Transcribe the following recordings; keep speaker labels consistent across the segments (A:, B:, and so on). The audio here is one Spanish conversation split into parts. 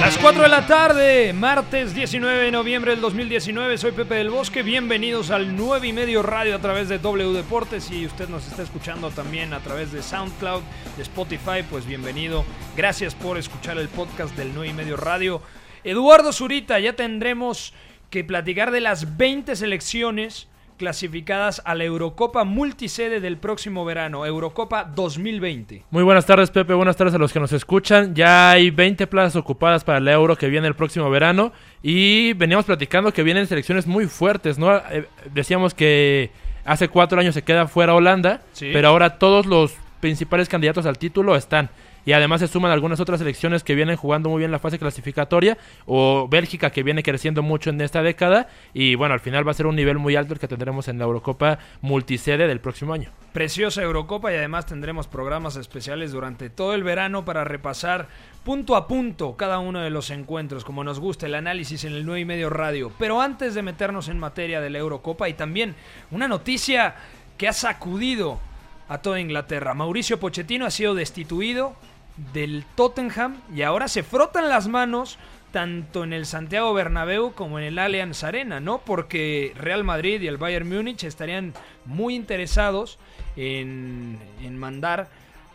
A: Las 4 de la tarde, martes 19 de noviembre del 2019, soy Pepe del Bosque, bienvenidos al 9 y medio radio a través de W Deportes. Y usted nos está escuchando también a través de SoundCloud, de Spotify, pues bienvenido, gracias por escuchar el podcast del 9 y medio radio. Eduardo Zurita, ya tendremos que platicar de las 20 selecciones clasificadas a la Eurocopa multisede del próximo verano, Eurocopa 2020.
B: Muy buenas tardes, Pepe. Buenas tardes a los que nos escuchan. Ya hay 20 plazas ocupadas para el Euro que viene el próximo verano y veníamos platicando que vienen selecciones muy fuertes, ¿no? Eh, decíamos que hace cuatro años se queda fuera Holanda,
A: Sí.
B: pero ahora todos los principales candidatos al título están. Y además se suman algunas otras selecciones que vienen jugando muy bien la fase clasificatoria, o Bélgica que viene creciendo mucho en esta década. Y bueno, al final va a ser un nivel muy alto el que tendremos en la Eurocopa multisede del próximo año.
A: Preciosa Eurocopa y además tendremos programas especiales durante todo el verano para repasar punto a punto cada uno de los encuentros, como nos gusta el análisis en el 9 y medio radio. Pero antes de meternos en materia de la Eurocopa y también una noticia que ha sacudido a toda Inglaterra. Mauricio Pochettino ha sido destituido del Tottenham y ahora se frotan las manos tanto en el Santiago Bernabéu como en el Allianz Arena, ¿no? Porque Real Madrid y el Bayern Múnich estarían muy interesados en, en mandar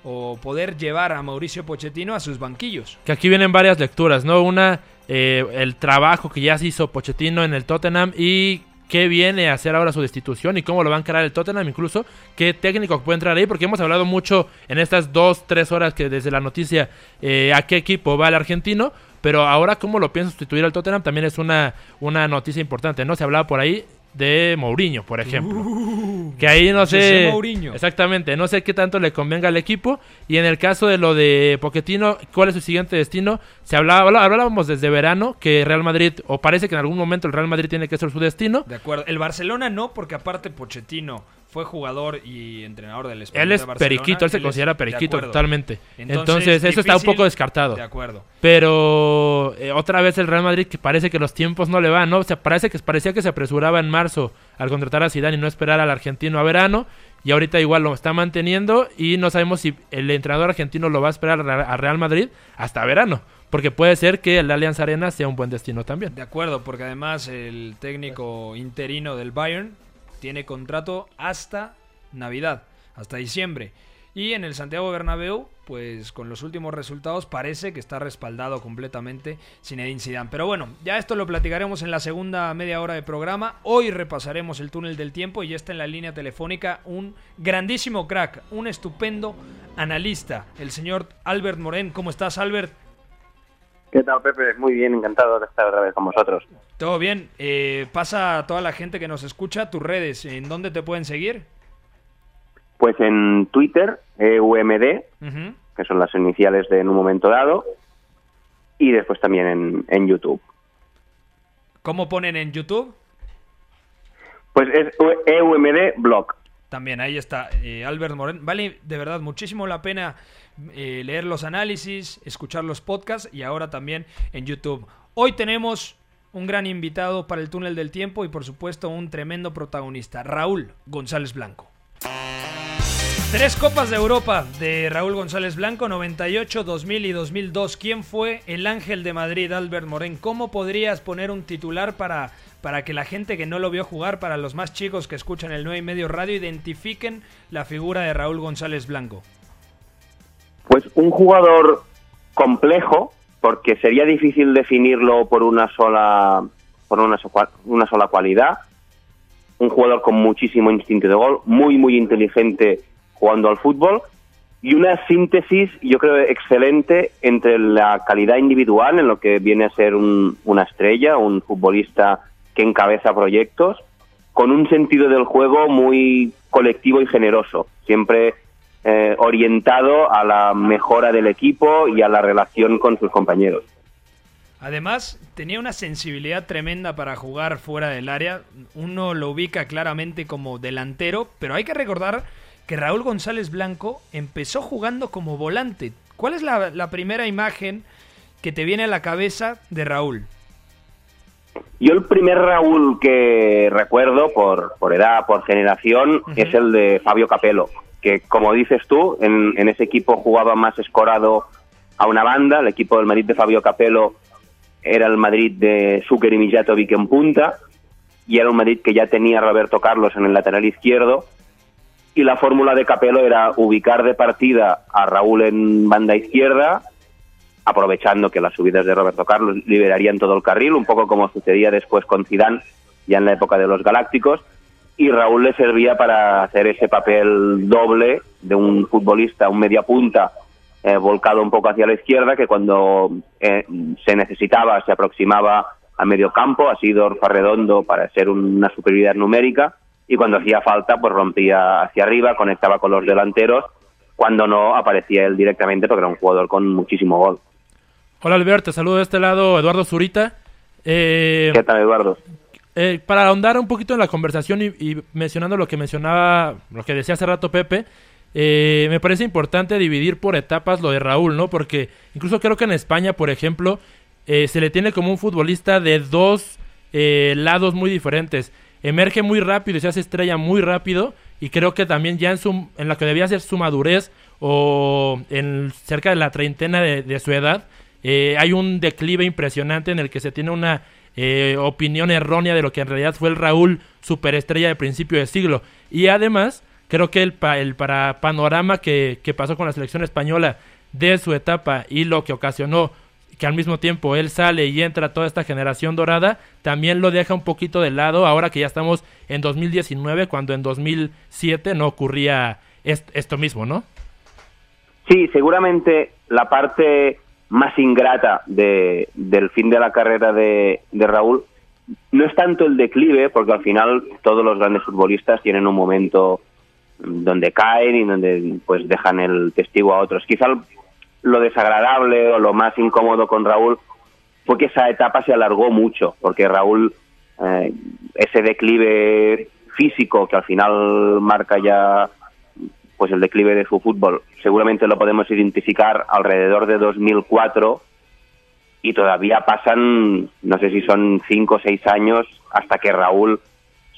A: o poder llevar a Mauricio Pochettino a sus banquillos.
B: Que aquí vienen varias lecturas, ¿no? Una, eh, el trabajo que ya se hizo Pochettino en el Tottenham y qué viene a hacer ahora su destitución y cómo lo va a encarar el Tottenham, incluso qué técnico puede entrar ahí, porque hemos hablado mucho en estas dos, tres horas que desde la noticia eh, a qué equipo va el argentino, pero ahora cómo lo piensa sustituir al Tottenham también es una, una noticia importante, ¿no? Se hablaba por ahí de Mourinho, por ejemplo. que ahí no sé. Exactamente, no sé qué tanto le convenga al equipo. Y en el caso de lo de Pochettino, ¿cuál es su siguiente destino? Se hablaba, habla- hablábamos desde verano que Real Madrid, o parece que en algún momento el Real Madrid tiene que ser su destino.
A: De acuerdo. El Barcelona no, porque aparte Pochettino fue jugador y entrenador del Español
B: Él
A: de
B: es
A: Barcelona.
B: periquito, él se considera
A: de
B: periquito totalmente. Entonces, eso está un poco descartado.
A: De acuerdo.
B: Pero eh, otra vez el Real Madrid que parece que los tiempos no le van, ¿no? O sea, parece que parecía que se apresuraba en marzo al contratar a Zidane y no esperar al argentino a verano. Y ahorita igual lo está manteniendo y no sabemos si el entrenador argentino lo va a esperar a Real Madrid hasta verano. Porque puede ser que el Allianz Arena sea un buen destino también.
A: De acuerdo, porque además el técnico interino del Bayern tiene contrato hasta Navidad, hasta diciembre. Y en el Santiago Bernabéu, pues con los últimos resultados parece que está respaldado completamente Zinedine Zidane. Pero bueno, ya esto lo platicaremos en la segunda media hora de programa. Hoy repasaremos el túnel del tiempo y está en la línea telefónica un grandísimo crack, un estupendo analista, el señor Albert Morén. ¿Cómo estás, Albert?
C: ¿Qué tal, Pepe? Muy bien, encantado de estar otra vez con vosotros.
A: Todo bien. Eh, pasa a toda la gente que nos escucha tus redes. ¿En dónde te pueden seguir?
C: Pues en Twitter, EUMD, que son las iniciales de en un momento dado, y después también en, en YouTube.
A: ¿Cómo ponen en YouTube?
C: Pues es EUMD Blog.
A: También ahí está eh, Albert Morén. Vale de verdad muchísimo la pena eh, leer los análisis, escuchar los podcasts y ahora también en YouTube. Hoy tenemos un gran invitado para el túnel del tiempo y por supuesto un tremendo protagonista, Raúl González Blanco. Tres Copas de Europa de Raúl González Blanco, 98, 2000 y 2002. ¿Quién fue el ángel de Madrid, Albert Morén? ¿Cómo podrías poner un titular para, para que la gente que no lo vio jugar, para los más chicos que escuchan el 9 y medio radio, identifiquen la figura de Raúl González Blanco?
C: Pues un jugador complejo, porque sería difícil definirlo por una sola, por una, una sola cualidad. Un jugador con muchísimo instinto de gol, muy, muy inteligente jugando al fútbol y una síntesis, yo creo, excelente entre la calidad individual, en lo que viene a ser un- una estrella, un futbolista que encabeza proyectos, con un sentido del juego muy colectivo y generoso, siempre eh, orientado a la mejora del equipo y a la relación con sus compañeros.
A: Además, tenía una sensibilidad tremenda para jugar fuera del área. Uno lo ubica claramente como delantero, pero hay que recordar que Raúl González Blanco empezó jugando como volante. ¿Cuál es la, primera imagen que te viene a la cabeza de Raúl?
C: Yo el primer Raúl que recuerdo por, por edad, por generación, es el de Fabio Capello, que como dices tú, en, ese equipo jugaba más escorado a una banda, el equipo del Madrid de Fabio Capello era el Madrid de Zucker y Mijatovic en punta, y era un Madrid que ya tenía Roberto Carlos en el lateral izquierdo, y la fórmula de Capello era ubicar de partida a Raúl en banda izquierda, aprovechando que las subidas de Roberto Carlos liberarían todo el carril, un poco como sucedía después con Zidane ya en la época de los Galácticos, y Raúl le servía para hacer ese papel doble de un futbolista, un media punta, eh, volcado un poco hacia la izquierda, que cuando eh, se necesitaba se aproximaba a medio campo, así Dorfa Redondo para ser una superioridad numérica, y cuando hacía falta pues rompía hacia arriba, conectaba con los delanteros, cuando no aparecía él directamente porque era un jugador con muchísimo gol.
B: Hola Alberto, te saludo de este lado Eduardo Zurita.
C: Eh, ¿Qué tal Eduardo?
B: Eh, para ahondar un poquito en la conversación y, mencionando lo que mencionaba, lo que decía hace rato Pepe, eh, me parece importante dividir por etapas lo de Raúl, ¿no? Porque incluso creo que en España, por ejemplo, se le tiene como un futbolista de dos lados muy diferentes emerge muy rápido y se hace estrella muy rápido y creo que también ya en, su, en la que debía ser su madurez o en cerca de la treintena de, su edad, eh, hay un declive impresionante en el que se tiene una eh, opinión errónea de lo que en realidad fue el Raúl superestrella de principio de siglo. Y además, creo que el, el para panorama que, que pasó con la selección española de su etapa y lo que ocasionó que al mismo tiempo él sale y entra toda esta generación dorada, también lo deja un poquito de lado ahora que ya estamos en 2019, cuando en 2007 no ocurría esto mismo, ¿no?
C: Sí, seguramente la parte más ingrata de, del fin de la carrera de, de Raúl no es tanto el declive, porque al final todos los grandes futbolistas tienen un momento donde caen y donde pues dejan el testigo a otros. Quizá lo desagradable o lo más incómodo con Raúl fue que esa etapa se alargó mucho, porque Raúl, eh, ese declive físico que al final marca ya pues el declive de su fútbol, seguramente lo podemos identificar alrededor de 2004 y todavía pasan, no sé si son cinco o seis años hasta que Raúl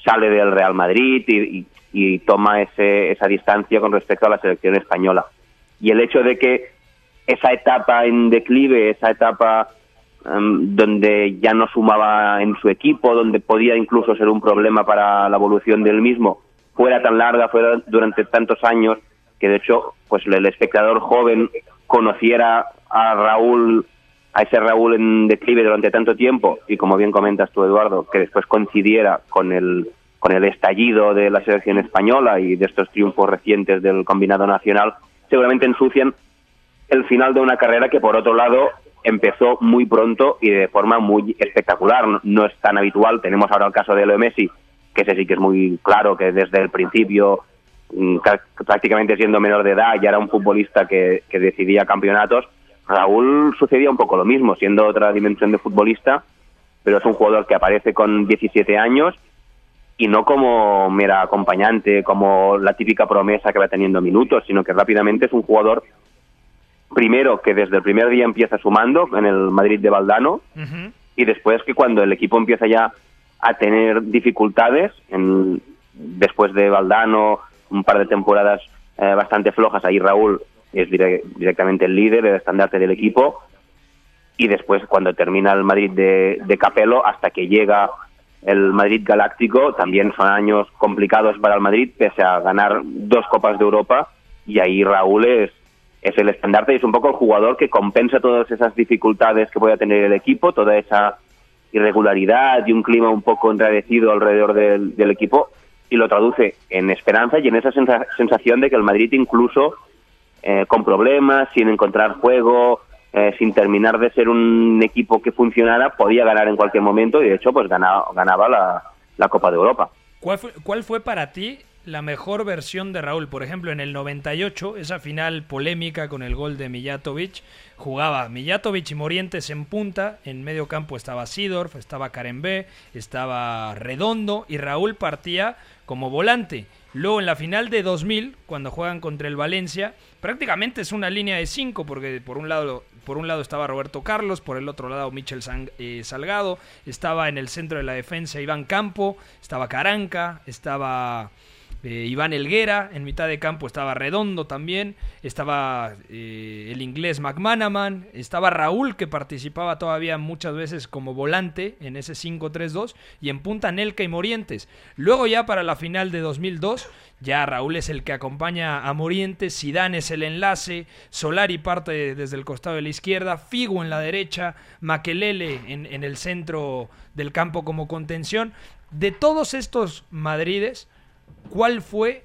C: sale del Real Madrid y, toma ese, esa distancia con respecto a la selección española. Y el hecho de que esa etapa en declive, esa etapa em, donde ya no sumaba en su equipo, donde podía incluso ser un problema para la evolución del mismo, fuera tan larga, fuera durante tantos años, que de hecho pues el espectador joven conociera a Raúl, a ese Raúl en declive durante tanto tiempo, y como bien comentas tú, Eduardo, que después coincidiera con el con el estallido de la selección española y de estos triunfos recientes del combinado nacional, seguramente ensucian el final de una carrera que por otro lado empezó muy pronto y de forma muy espectacular. No, es tan habitual. Tenemos ahora el caso de Leo Messi, que ese sí que es muy claro que desde el principio, mm, prácticamente siendo menor de edad, ya era un futbolista que, que decidía campeonatos. Raúl sucedía un poco lo mismo, siendo otra dimensión de futbolista, pero es un jugador que aparece con 17 años y no como mera acompañante, como la típica promesa que va teniendo minutos, sino que rápidamente es un jugador primero que desde el primer día empieza sumando en el Madrid de Valdano y después que cuando el equipo empieza ya a tener dificultades, en, después de Valdano, un par de temporadas eh, bastante flojas, ahí Raúl es directamente el líder, el estandarte del equipo, y después cuando termina el Madrid de, de Capello, hasta que llega el Madrid Galáctico, también son años complicados para el Madrid, pese a ganar dos Copas de Europa, y ahí Raúl es es el estandarte. Y es un poco el jugador que compensa todas esas dificultades que pueda tener el equipo, toda esa irregularidad y un clima un poco enradecido alrededor del, equipo y lo traduce en esperanza y en esa sensación de que el Madrid incluso eh, con problemas, sin encontrar juego, eh, sin terminar de ser un equipo que funcionara, podía ganar en cualquier momento y de hecho pues ganaba, ganaba la, Copa de Europa.
A: ¿Cuál fue, ¿Cuál fue para ti la mejor versión de Raúl. Por ejemplo, en el 98, esa final polémica con el gol de Mijatovic, jugaba Mijatovic y Morientes en punta, en medio campo estaba Sidorf, estaba Karembé, estaba Redondo y Raúl partía como volante. Luego en la final de 2000, cuando juegan contra el Valencia, prácticamente es una línea de cinco, porque por un lado, por un lado estaba Roberto Carlos, por el otro lado Michel eh, Salgado, estaba en el centro de la defensa Iván Campo, estaba Caranca, estaba eh, Iván Elguera, en mitad de campo estaba Redondo también, estaba eh, el inglés McManaman, estaba Raúl que participaba todavía muchas veces como volante en ese 5-3-2 y en punta Nelca y Morientes. Luego ya para la final de 2002 ya Raúl es el que acompaña a Morientes, Zidane es el enlace, Solari parte desde el costado de la izquierda, Figo en la derecha, Maquelele en, en el centro del campo como contención. De todos estos Madrides, ¿cuál fue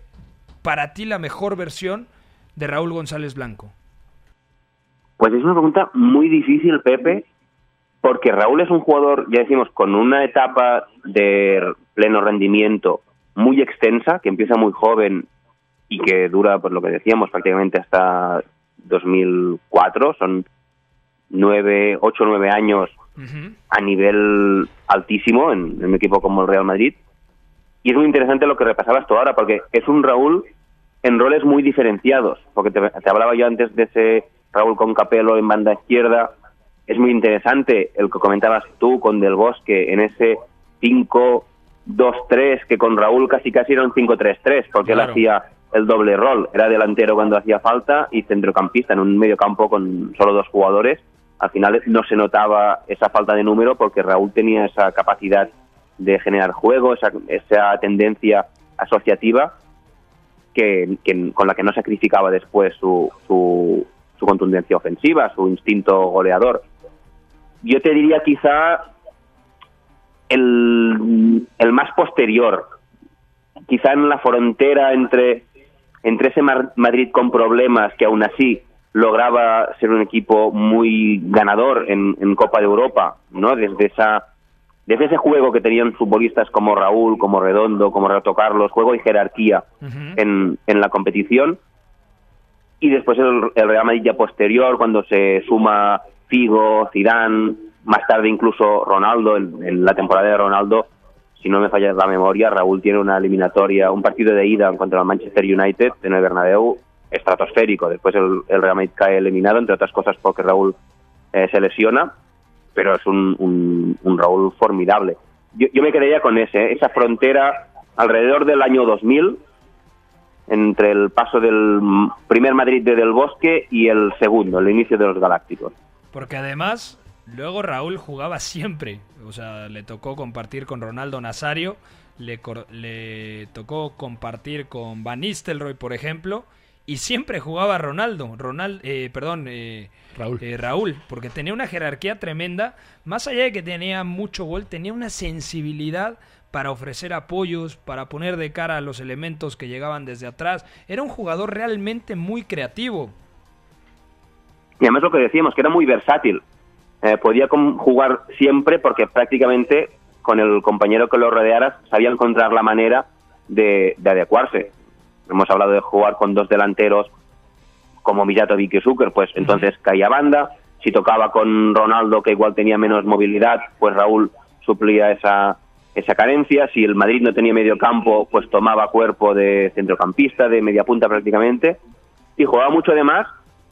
A: para ti la mejor versión de Raúl González Blanco?
C: Pues es una pregunta muy difícil, Pepe, porque Raúl es un jugador, ya decimos, con una etapa de pleno rendimiento muy extensa, que empieza muy joven y que dura, por lo que decíamos, prácticamente hasta 2004. Son nueve, ocho, nueve años a nivel altísimo en, en un equipo como el Real Madrid. Y es muy interesante lo que repasabas tú ahora, porque es un Raúl en roles muy diferenciados, porque te, hablaba yo antes de ese Raúl con Capelo en banda izquierda, es muy interesante el que comentabas tú con Del Bosque en ese 5-2-3, que con Raúl casi casi era un 5-3-3, porque él hacía el doble rol, era delantero cuando hacía falta y centrocampista en un medio campo con solo dos jugadores. Al final no se notaba esa falta de número porque Raúl tenía esa capacidad de generar juego, esa, esa tendencia asociativa que, con la que no sacrificaba después su, su, contundencia ofensiva, su instinto goleador. Yo te diría quizá el, el más posterior, quizá en la frontera entre, entre ese Madrid con problemas que aún así lograba ser un equipo muy ganador en, en Copa de Europa, ¿no? Desde esa desde ese juego que tenían futbolistas como Raúl, como Redondo, como Renato Carlos, juego y jerarquía en, en, la competición. Y después el, Real Madrid ya posterior, cuando se suma Figo, Zidane, más tarde incluso Ronaldo, en, la temporada de Ronaldo, si no me falla la memoria, Raúl tiene una eliminatoria, un partido de ida contra el Manchester United en el Bernabéu estratosférico. Después el, Real Madrid cae eliminado, entre otras cosas porque Raúl eh, se lesiona pero es un, un, Raúl formidable. Yo, me quedaría con ese, ¿eh? esa frontera alrededor del año 2000, entre el paso del primer Madrid de Del Bosque y el segundo, el inicio de los Galácticos.
A: Porque además, luego Raúl jugaba siempre, o sea, le tocó compartir con Ronaldo Nazario, le, le tocó compartir con Van Nistelrooy, por ejemplo, y siempre jugaba Ronaldo, Ronald, eh, perdón, eh, Raúl. Eh, Raúl, porque tenía una jerarquía tremenda, más allá de que tenía mucho gol, tenía una sensibilidad para ofrecer apoyos, para poner de cara a los elementos que llegaban desde atrás. Era un jugador realmente muy creativo.
C: Y además lo que decíamos, que era muy versátil. podía jugar siempre porque prácticamente con el compañero que lo rodeara sabía encontrar la manera de adecuarse hemos hablado de jugar con dos delanteros como Mijatovic y Zucker, pues entonces caía banda. Si tocaba con Ronaldo, que igual tenía menos movilidad, pues Raúl suplía esa, esa carencia. Si el Madrid no tenía medio campo, pues tomaba cuerpo de centrocampista, de media punta prácticamente. Y jugaba mucho además,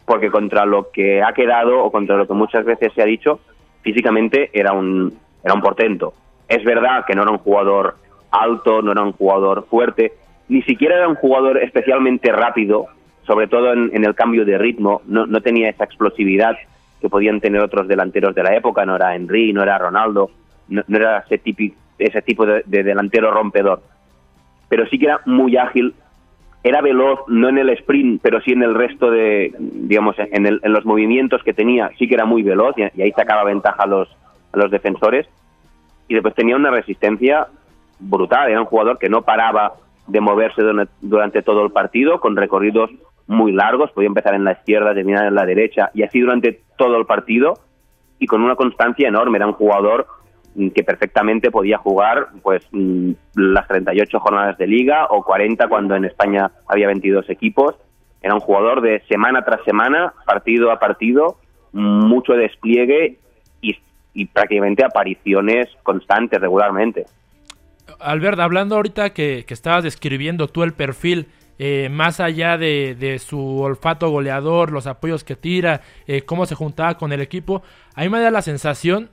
C: porque contra lo que ha quedado, o contra lo que muchas veces se ha dicho, físicamente era un, era un portento. Es verdad que no era un jugador alto, no era un jugador fuerte, ni siquiera era un jugador especialmente rápido, sobre todo en, el cambio de ritmo, no, no, tenía esa explosividad que podían tener otros delanteros de la época, no era Henry, no era Ronaldo, no, era ese, típico, ese tipo de, delantero rompedor. Pero sí que era muy ágil, era veloz, no en el sprint, pero sí en el resto de, digamos, en, en los movimientos que tenía, sí que era muy veloz y, y ahí sacaba ventaja a los, a los defensores. Y después tenía una resistencia brutal, era un jugador que no paraba de moverse durante todo el partido, con recorridos muy largos, podía empezar en la izquierda, terminar en la derecha, y así durante todo el partido, y con una constancia enorme. Era un jugador que perfectamente podía jugar pues mm, las 38 jornadas de liga o 40 cuando en España había 22 equipos. Era un jugador de semana tras semana, partido a partido, mucho despliegue y, y prácticamente apariciones constantes regularmente.
B: Albert, hablando ahorita que, que estabas describiendo tú el perfil, eh, más allá de, de, su olfato goleador, los apoyos que tira, eh, cómo se juntaba con el equipo, a mí me da la sensación,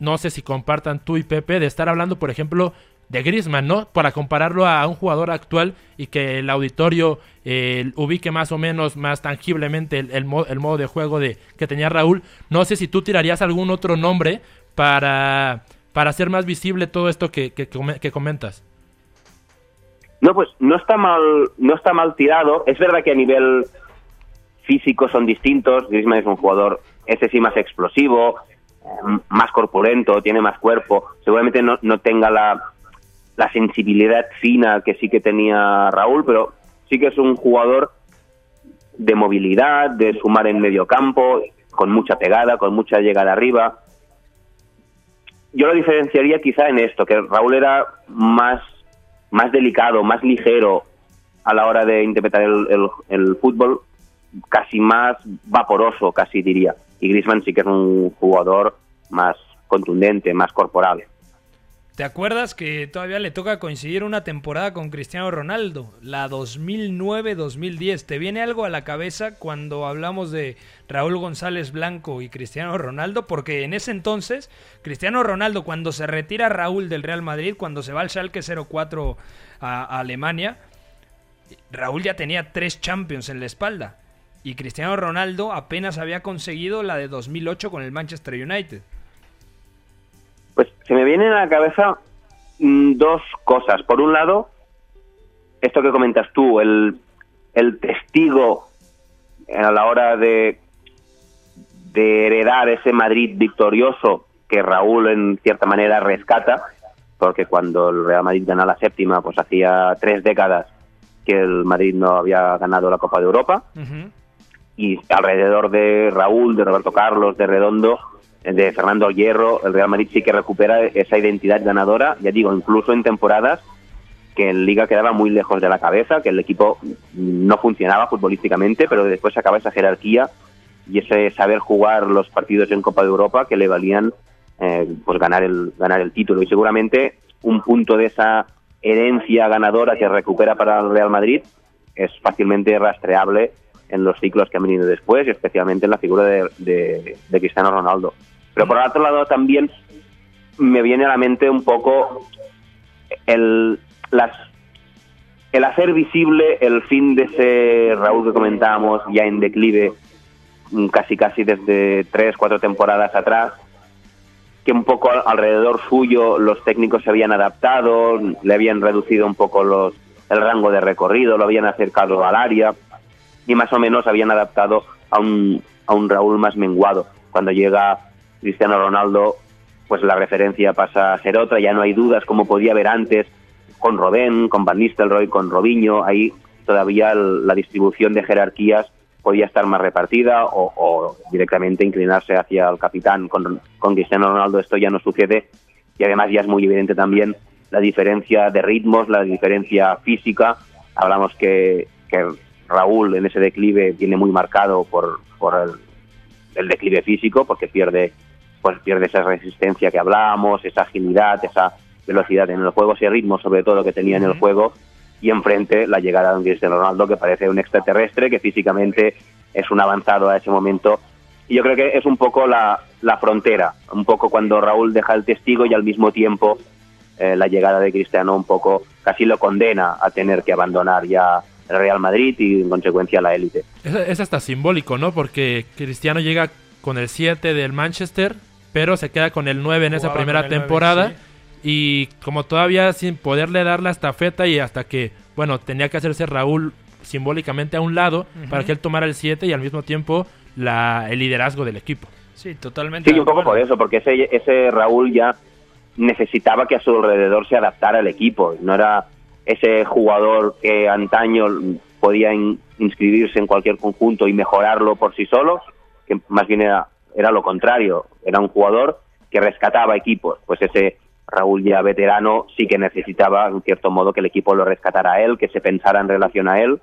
B: no sé si compartan tú y Pepe, de estar hablando, por ejemplo, de Griezmann, ¿no? Para compararlo a un jugador actual y que el auditorio eh, ubique más o menos, más tangiblemente el, el, modo de juego de que tenía Raúl. No sé si tú tirarías algún otro nombre para, para hacer más visible todo esto que, que, que comentas.
C: No, pues no está mal, no está mal tirado. Es verdad que a nivel físico son distintos. Griezmann es un jugador, ese sí más explosivo, eh, más corpulento, tiene más cuerpo. Seguramente no, no tenga la, la sensibilidad fina que sí que tenía Raúl, pero sí que es un jugador de movilidad, de sumar en medio campo, con mucha pegada, con mucha llegada arriba. Yo lo diferenciaría quizá en esto, que Raúl era más más delicado, más ligero a la hora de interpretar el, el, el, fútbol, casi más vaporoso, casi diría. Y Griezmann sí que es un jugador más contundente, más corporal.
A: ¿Te acuerdas que todavía le toca coincidir una temporada con Cristiano Ronaldo? La 2009-2010. ¿Te viene algo a la cabeza cuando hablamos de Raúl González Blanco y Cristiano Ronaldo? Porque en ese entonces, Cristiano Ronaldo, cuando se retira Raúl del Real Madrid, cuando se va al Schalke 04 a, a Alemania, Raúl ya tenía tres Champions en la espalda. Y Cristiano Ronaldo apenas había conseguido la de 2008 con el Manchester United.
C: Pues se me vienen a la cabeza mmm, dos cosas. Por un lado, esto que comentas tú, el, el testigo a la hora de, de heredar ese Madrid victorioso que Raúl en cierta manera rescata, porque cuando el Real Madrid gana la séptima, pues hacía tres décadas que el Madrid no había ganado la Copa de Europa. Uh -huh. Y alrededor de Raúl, de Roberto Carlos, de Redondo, de Fernando Hierro, el Real Madrid sí que recupera esa identidad ganadora, ya digo, incluso en temporadas que en Liga quedaba muy lejos de la cabeza, que el equipo no funcionaba futbolísticamente, pero después acaba esa jerarquía y ese saber jugar los partidos en Copa de Europa que le valían eh, pues ganar el ganar el título y seguramente un punto de esa herencia ganadora que recupera para el Real Madrid es fácilmente rastreable en los ciclos que han venido después, y especialmente en la figura de, de, de Cristiano Ronaldo. Pero por otro lado también me viene a la mente un poco el, las, el hacer visible el fin de ese Raúl que comentábamos ya en declive casi casi desde tres, cuatro temporadas atrás, que un poco alrededor suyo los técnicos se habían adaptado, le habían reducido un poco los, el rango de recorrido, lo habían acercado al área y más o menos habían adaptado a un, a un Raúl más menguado. Cuando llega Cristiano Ronaldo, pues la referencia pasa a ser otra, ya no hay dudas como podía haber antes con Robén, con Van Nistelrooy, con Robinho, ahí todavía la distribución de jerarquías podía estar más repartida o, directamente inclinarse hacia el capitán. Con, Cristiano Ronaldo esto ya no sucede y además ya es muy evidente también la diferencia de ritmos, la diferencia física. Hablamos que, Raúl en ese declive viene muy marcado por, el, declive físico, porque pierde, pues pierde esa resistencia que hablábamos, esa agilidad, esa velocidad en el juego, ese ritmo sobre todo que tenía en el juego, y enfrente la llegada de Cristiano Ronaldo, que parece un extraterrestre, que físicamente es un avanzado a ese momento. Y yo creo que es un poco la, la frontera, un poco cuando Raúl deja el testigo y al mismo tiempo eh, la llegada de Cristiano un poco casi lo condena a tener que abandonar ya el Real Madrid y en consecuencia la élite.
B: Es, es, hasta simbólico, ¿no? Porque Cristiano llega con el 7 del Manchester, pero se queda con el 9 en esa primera temporada. 9, sí. Y como todavía sin poderle dar la estafeta y hasta que, bueno, tenía que hacerse Raúl simbólicamente a un lado uh -huh. para que él tomara el 7 y al mismo tiempo la, el liderazgo del equipo.
A: Sí, totalmente.
C: Sí, un poco por eso, porque ese, ese Raúl ya necesitaba que a su alrededor se adaptara el equipo. No era ese jugador que antaño podía in, inscribirse en cualquier conjunto y mejorarlo por sí solo, que más bien era, era lo contrario, era un jugador que rescataba equipos. Pues ese Raúl ya veterano sí que necesitaba, en cierto modo, que el equipo lo rescatara a él, que se pensara en relación a él.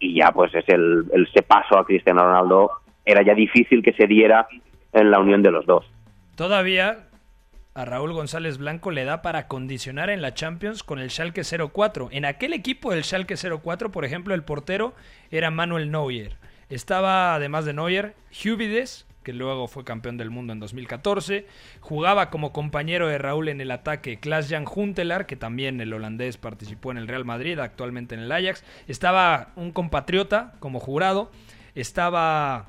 C: Y ya, pues es el, ese paso a Cristiano Ronaldo era ya difícil que se diera en la unión de los dos.
A: Todavía a Raúl González Blanco le da para condicionar en la Champions con el Schalke 04. En aquel equipo del Schalke 04, por ejemplo, el portero era Manuel Neuer. Estaba, además de Neuer, Hubides, que luego fue campeón del mundo en 2014. Jugaba como compañero de Raúl en el ataque Klaas-Jan Huntelaar, que también el holandés participó en el Real Madrid, actualmente en el Ajax. Estaba un compatriota como jurado. Estaba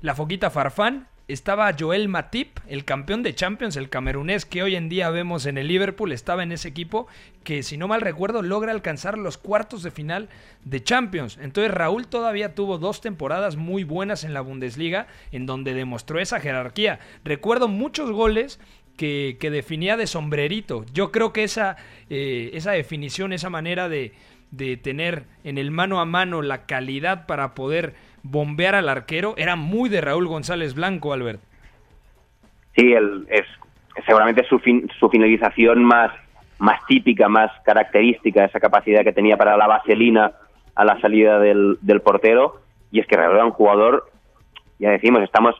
A: la Foquita Farfán, estaba Joel Matip, el campeón de Champions, el camerunés que hoy en día vemos en el Liverpool, estaba en ese equipo que, si no mal recuerdo, logra alcanzar los cuartos de final de Champions. Entonces Raúl todavía tuvo dos temporadas muy buenas en la Bundesliga, en donde demostró esa jerarquía. Recuerdo muchos goles que, definía de sombrerito. Yo creo que esa, eh, esa definición, esa manera de, de tener en el mano a mano la calidad para poder bombear al arquero era muy de Raúl González Blanco, Albert.
C: Sí, el, es seguramente su, su finalización más, más típica, más característica, esa capacidad que tenía para la vaselina a la salida del, del portero. Y es que Raúl era un jugador, ya decimos, estamos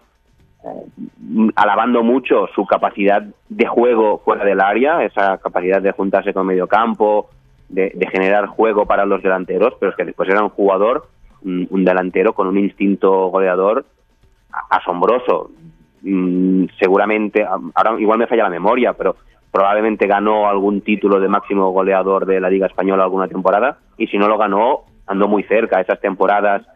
C: eh, alabando mucho su capacidad de juego fuera del área, esa capacidad de juntarse con medio campo, de, de generar juego para los delanteros, pero es que después era un jugador un, delantero con un instinto goleador asombroso. Mm, seguramente, ahora igual me falla la memoria, pero probablemente ganó algún título de máximo goleador de la Liga Española alguna temporada y si no lo ganó, andó muy cerca esas temporadas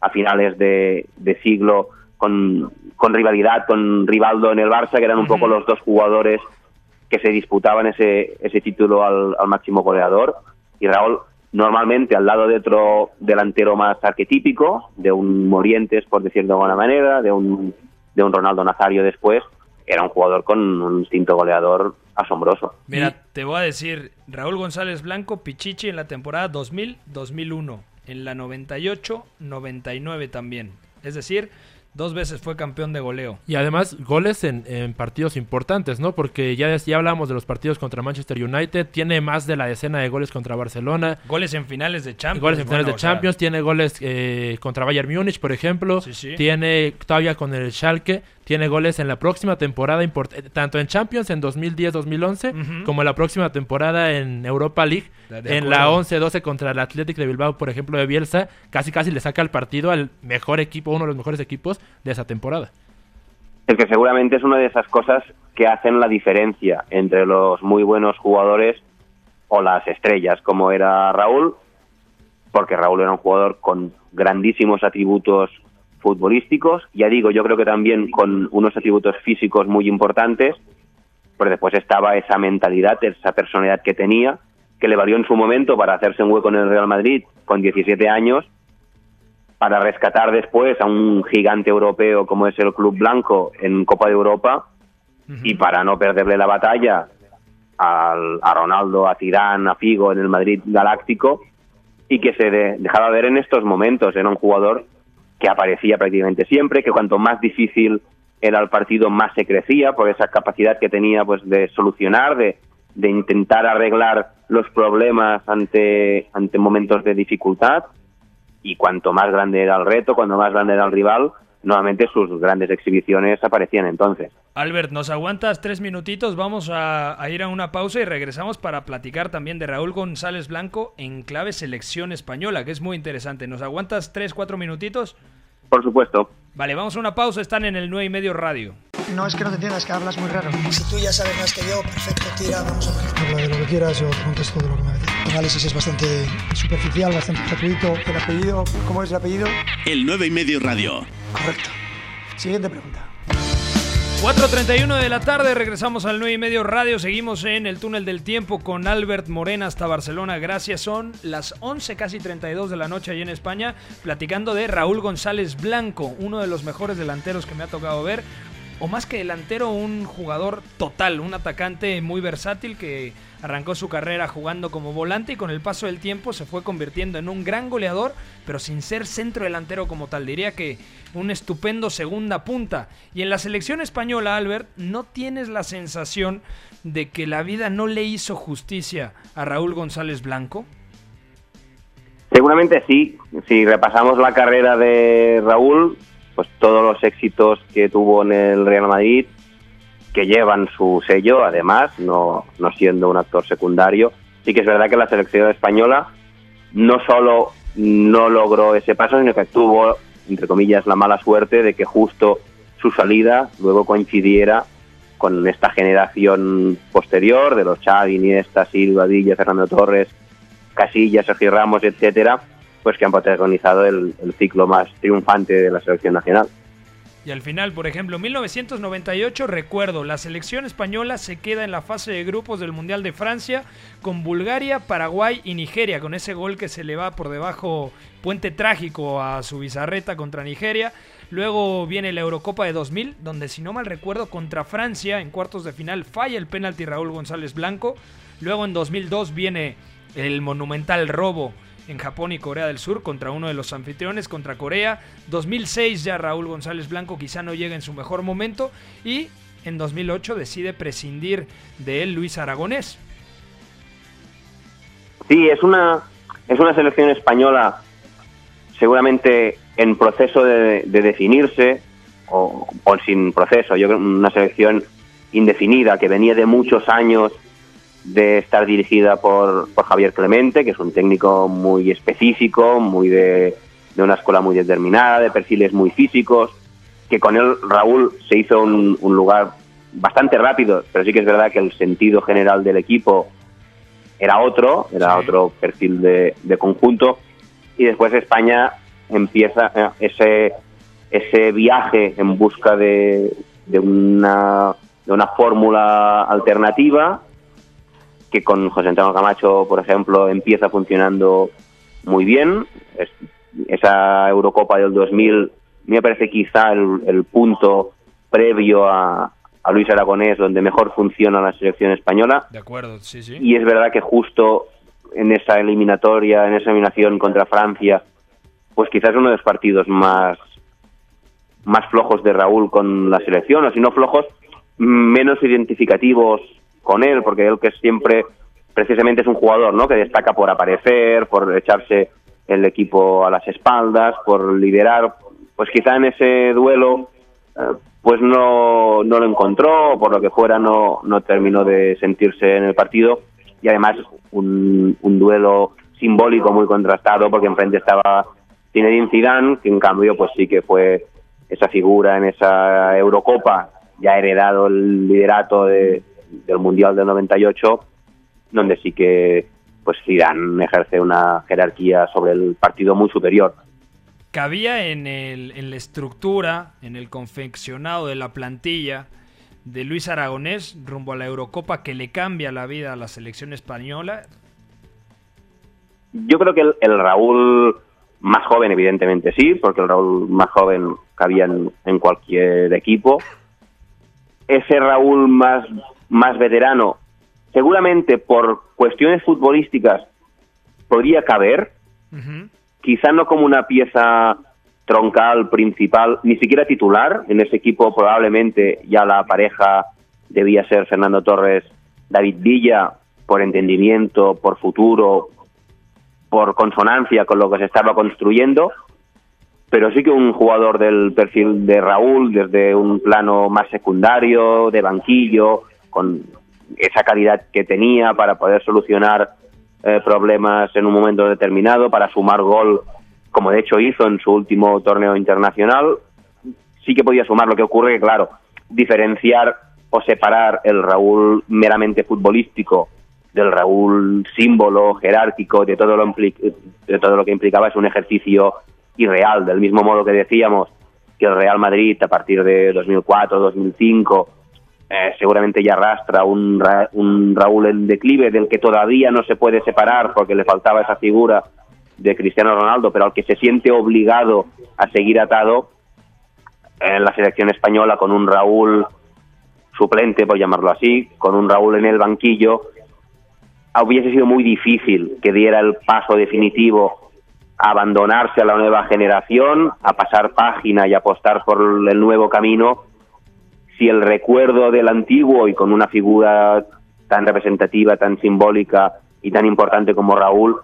C: a finales de, siglo con, con, rivalidad con Rivaldo en el Barça, que eran un poco los dos jugadores que se disputaban ese, ese título al, al máximo goleador. Y Raúl normalmente al lado de otro delantero más arquetípico, de un Morientes, por decirlo de alguna manera, de un, de un Ronaldo Nazario después, era un jugador con un instinto goleador asombroso.
A: Mira, te voy a decir, Raúl González Blanco, Pichichi en la temporada 2000-2001, en la 98-99 también. Es decir, Dos veces fue campeón de goleo.
B: Y además goles en, partidos importantes, ¿no? Porque ya, ya hablamos de los partidos contra Manchester United, tiene más de la decena de goles contra Barcelona.
A: Goles en finales de Champions.
B: Goles en finales de Champions, tiene goles eh, contra Bayern Múnich, por ejemplo. Tiene todavía con el Schalke, tiene goles en la próxima temporada, eh, tanto en Champions en 2010-2011 como en la próxima temporada en Europa League. en la 11-12 contra el Athletic de Bilbao, por ejemplo, de Bielsa, casi casi le saca el partido al mejor equipo, uno de los mejores equipos de esa temporada.
C: Es que seguramente es una de esas cosas que hacen la diferencia entre los muy buenos jugadores o las estrellas, como era Raúl, porque Raúl era un jugador con grandísimos atributos futbolísticos, ya digo, yo creo que también con unos atributos físicos muy importantes, pero después estaba esa mentalidad, esa personalidad que tenía, que le valió en su momento para hacerse un hueco en el Real Madrid con 17 años, para rescatar después a un gigante europeo como es el Club Blanco en Copa de Europa y para no perderle la batalla a Ronaldo, a Tirán, a Figo en el Madrid Galáctico y que se dejaba ver en estos momentos. Era un jugador que aparecía prácticamente siempre, que cuanto más difícil era el partido, más se crecía por esa capacidad que tenía pues de solucionar, de, de intentar arreglar los problemas ante, ante momentos de dificultad. Y cuanto más grande era el reto, cuanto más grande era el rival, nuevamente sus grandes exhibiciones aparecían entonces.
A: Albert, nos aguantas tres minutitos, vamos a, a, ir a una pausa y regresamos para platicar también de Raúl González Blanco en clave selección española, que es muy interesante. ¿Nos aguantas tres, cuatro minutitos?
C: Por supuesto.
A: Vale, vamos a una pausa, están en el 9 y medio radio.
D: No es que no te entiendas, es que hablas muy raro.
E: Si tú ya sabes más que yo, perfecto, tira, vamos a ver.
D: Habla de lo que quieras, yo te contesto de lo que me análisis es bastante superficial, bastante gratuito. ¿El apellido? ¿Cómo es el apellido?
F: El 9 y medio radio.
D: Correcto. Siguiente pregunta.
A: 4.31 de la tarde, regresamos al 9 y medio radio, seguimos en el túnel del tiempo con Albert Morena hasta Barcelona, gracias, son las 11 casi 32 de la noche allí en España, platicando de Raúl González Blanco, uno de los mejores delanteros que me ha tocado ver, o más que delantero, un jugador total, un atacante muy versátil que arrancó su carrera jugando como volante y con el paso del tiempo se fue convirtiendo en un gran goleador, pero sin ser centro delantero como tal. Diría que un estupendo segunda punta. Y en la selección española, Albert, ¿no tienes la sensación de que la vida no le hizo justicia a Raúl González Blanco?
C: Seguramente sí. Si repasamos la carrera de Raúl, pues todos los éxitos que tuvo en el Real Madrid, que llevan su sello, además, no, no siendo un actor secundario. Sí que es verdad que la selección española no solo no logró ese paso, sino que tuvo, entre comillas, la mala suerte de que justo su salida luego coincidiera con esta generación posterior de los Xavi, Iniesta, Silva, Villa, Fernando Torres, Casillas, Sergio Ramos, etcétera, pues que han protagonizado el, ciclo más triunfante de la selección nacional.
A: Y al final, por ejemplo, 1998, recuerdo, la selección española se queda en la fase de grupos del Mundial de Francia con Bulgaria, Paraguay y Nigeria, con ese gol que se le va por debajo, puente trágico a su bizarreta contra Nigeria. Luego viene la Eurocopa de 2000, donde si no mal recuerdo, contra Francia en cuartos de final falla el penalti Raúl González Blanco. Luego en 2002 viene el monumental robo en Japón y Corea del Sur contra uno de los anfitriones, contra Corea. 2006 ya Raúl González Blanco quizá no llega en su mejor momento y en 2008 decide prescindir de él Luis Aragonés.
C: Sí, es una, es una selección española seguramente en proceso de, de definirse o, o, sin proceso. Yo creo una selección indefinida que venía de muchos años de estar dirigida por, por Javier Clemente, que es un técnico muy específico, muy de, de, una escuela muy determinada, de perfiles muy físicos, que con él Raúl se hizo un, un, lugar bastante rápido, pero sí que es verdad que el sentido general del equipo era otro, era otro perfil de, de, conjunto, y después España empieza eh, ese, ese viaje en busca de, de una, de una fórmula alternativa que con José Antonio Camacho, por ejemplo, empieza funcionando muy bien. Es, esa Eurocopa del 2000 me parece quizá el, el punto previo a, a, Luis Aragonés donde mejor funciona la selección española.
A: De acuerdo, sí, sí.
C: Y es verdad que justo en esa eliminatoria, en esa eliminación contra Francia, pues quizás uno de los partidos más más flojos de Raúl con la selección, o si no flojos, menos identificativos con él, porque él que siempre precisamente es un jugador ¿no? que destaca por aparecer, por echarse el equipo a las espaldas, por liderar, pues quizá en ese duelo eh, pues no, no lo encontró, por lo que fuera no, no terminó de sentirse en el partido y además un, un duelo simbólico muy contrastado porque enfrente estaba Zinedine Zidane, que en cambio pues sí que fue esa figura en esa Eurocopa, ya heredado el liderato de, del Mundial del 98, donde sí que pues Zidane ejerce una jerarquía sobre el partido muy superior.
A: Cabía en, el, en la estructura, en el confeccionado de la plantilla de Luis Aragonés rumbo a la Eurocopa que le cambia la vida a la selección española.
C: Yo creo que el, el Raúl más joven, evidentemente sí, porque el Raúl más joven cabía en, en cualquier equipo. Ese Raúl más más veterano, seguramente por cuestiones futbolísticas podría caber, uh -huh. quizá no como una pieza troncal, principal, ni siquiera titular. En ese equipo probablemente ya la pareja debía ser Fernando Torres, David Villa, por entendimiento, por futuro, por consonancia con lo que se estaba construyendo, pero sí que un jugador del perfil de Raúl, desde un plano más secundario, de banquillo, con esa calidad que tenía para poder solucionar eh, problemas en un momento determinado, para sumar gol, como de hecho hizo en su último torneo internacional, sí que podía sumar. Lo que ocurre que, claro, diferenciar o separar el Raúl meramente futbolístico del Raúl símbolo, jerárquico, de todo lo, de todo lo que implicaba es un ejercicio irreal, del mismo modo que decíamos que el Real Madrid a partir de 2004, 2005 eh, seguramente ya arrastra un, un Raúl en declive del que todavía no se puede separar porque le faltaba esa figura de Cristiano Ronaldo, pero al que se siente obligado a seguir atado. en la selección española con un Raúl suplente, por llamarlo así, con un Raúl en el banquillo, hubiese sido muy difícil que diera el paso definitivo a abandonarse a la nueva generación, a pasar página y apostar por el nuevo camino, si el recuerdo del antiguo y con una figura tan representativa, tan simbólica y tan importante como Raúl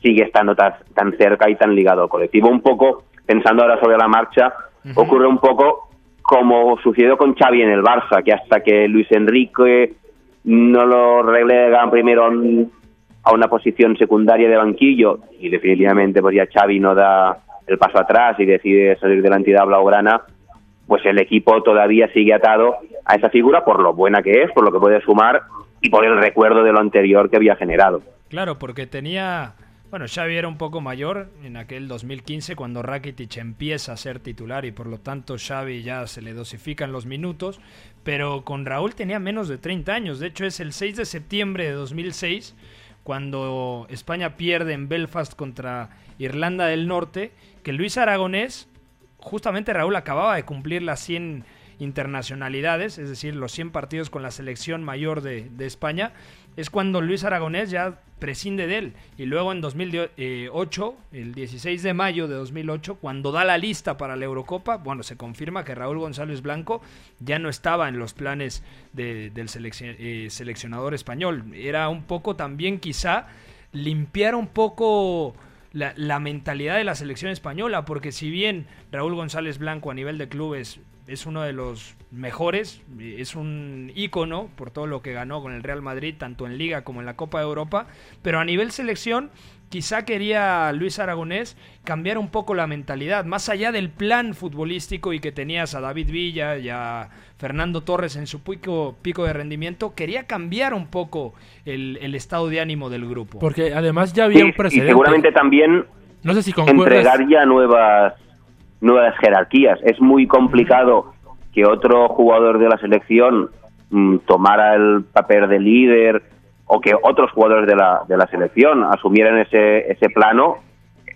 C: sigue estando tan, tan cerca y tan ligado al colectivo. Un poco, pensando ahora sobre la marcha, ocurre un poco como sucedió con Xavi en el Barça, que hasta que Luis Enrique no lo relegan primero a una posición secundaria de banquillo y definitivamente pues ya Xavi no da el paso atrás y decide salir de la entidad blaugrana, pues el equipo todavía sigue atado a esa figura por lo buena que es, por lo que puede sumar y por el recuerdo de lo anterior que había generado.
A: Claro, porque tenía bueno, Xavi era un poco mayor en aquel 2015 cuando Rakitic empieza a ser titular y por lo tanto Xavi ya se le dosifican los minutos, pero con Raúl tenía menos de 30 años, de hecho es el 6 de septiembre de 2006 cuando España pierde en Belfast contra Irlanda del Norte, que Luis Aragonés, justamente Raúl acababa de cumplir las 100 internacionalidades, es decir, los 100 partidos con la selección mayor de, España, es cuando Luis Aragonés ya prescinde de él. Y luego en 2008, el 16 de mayo de 2008, cuando da la lista para la Eurocopa, bueno, se confirma que Raúl González Blanco ya no estaba en los planes del eh, seleccionador español. Era un poco también quizá limpiar un poco la, la, mentalidad de la selección española, porque si bien Raúl González Blanco a nivel de clubes es uno de los mejores, es un ícono por todo lo que ganó con el Real Madrid, tanto en Liga como en la Copa de Europa, pero a nivel selección quizá quería Luis Aragonés cambiar un poco la mentalidad, más allá del plan futbolístico y que tenías a David Villa y a Fernando Torres en su pico, pico de rendimiento, quería cambiar un poco el, estado de ánimo del grupo.
B: Porque además ya había un precedente.
C: Y seguramente también
B: no sé si
C: entregar ya nuevas nuevas jerarquías. Es muy complicado que otro jugador de la selección mm, tomara el papel de líder o que otros jugadores de la, de la selección asumieran ese, ese plano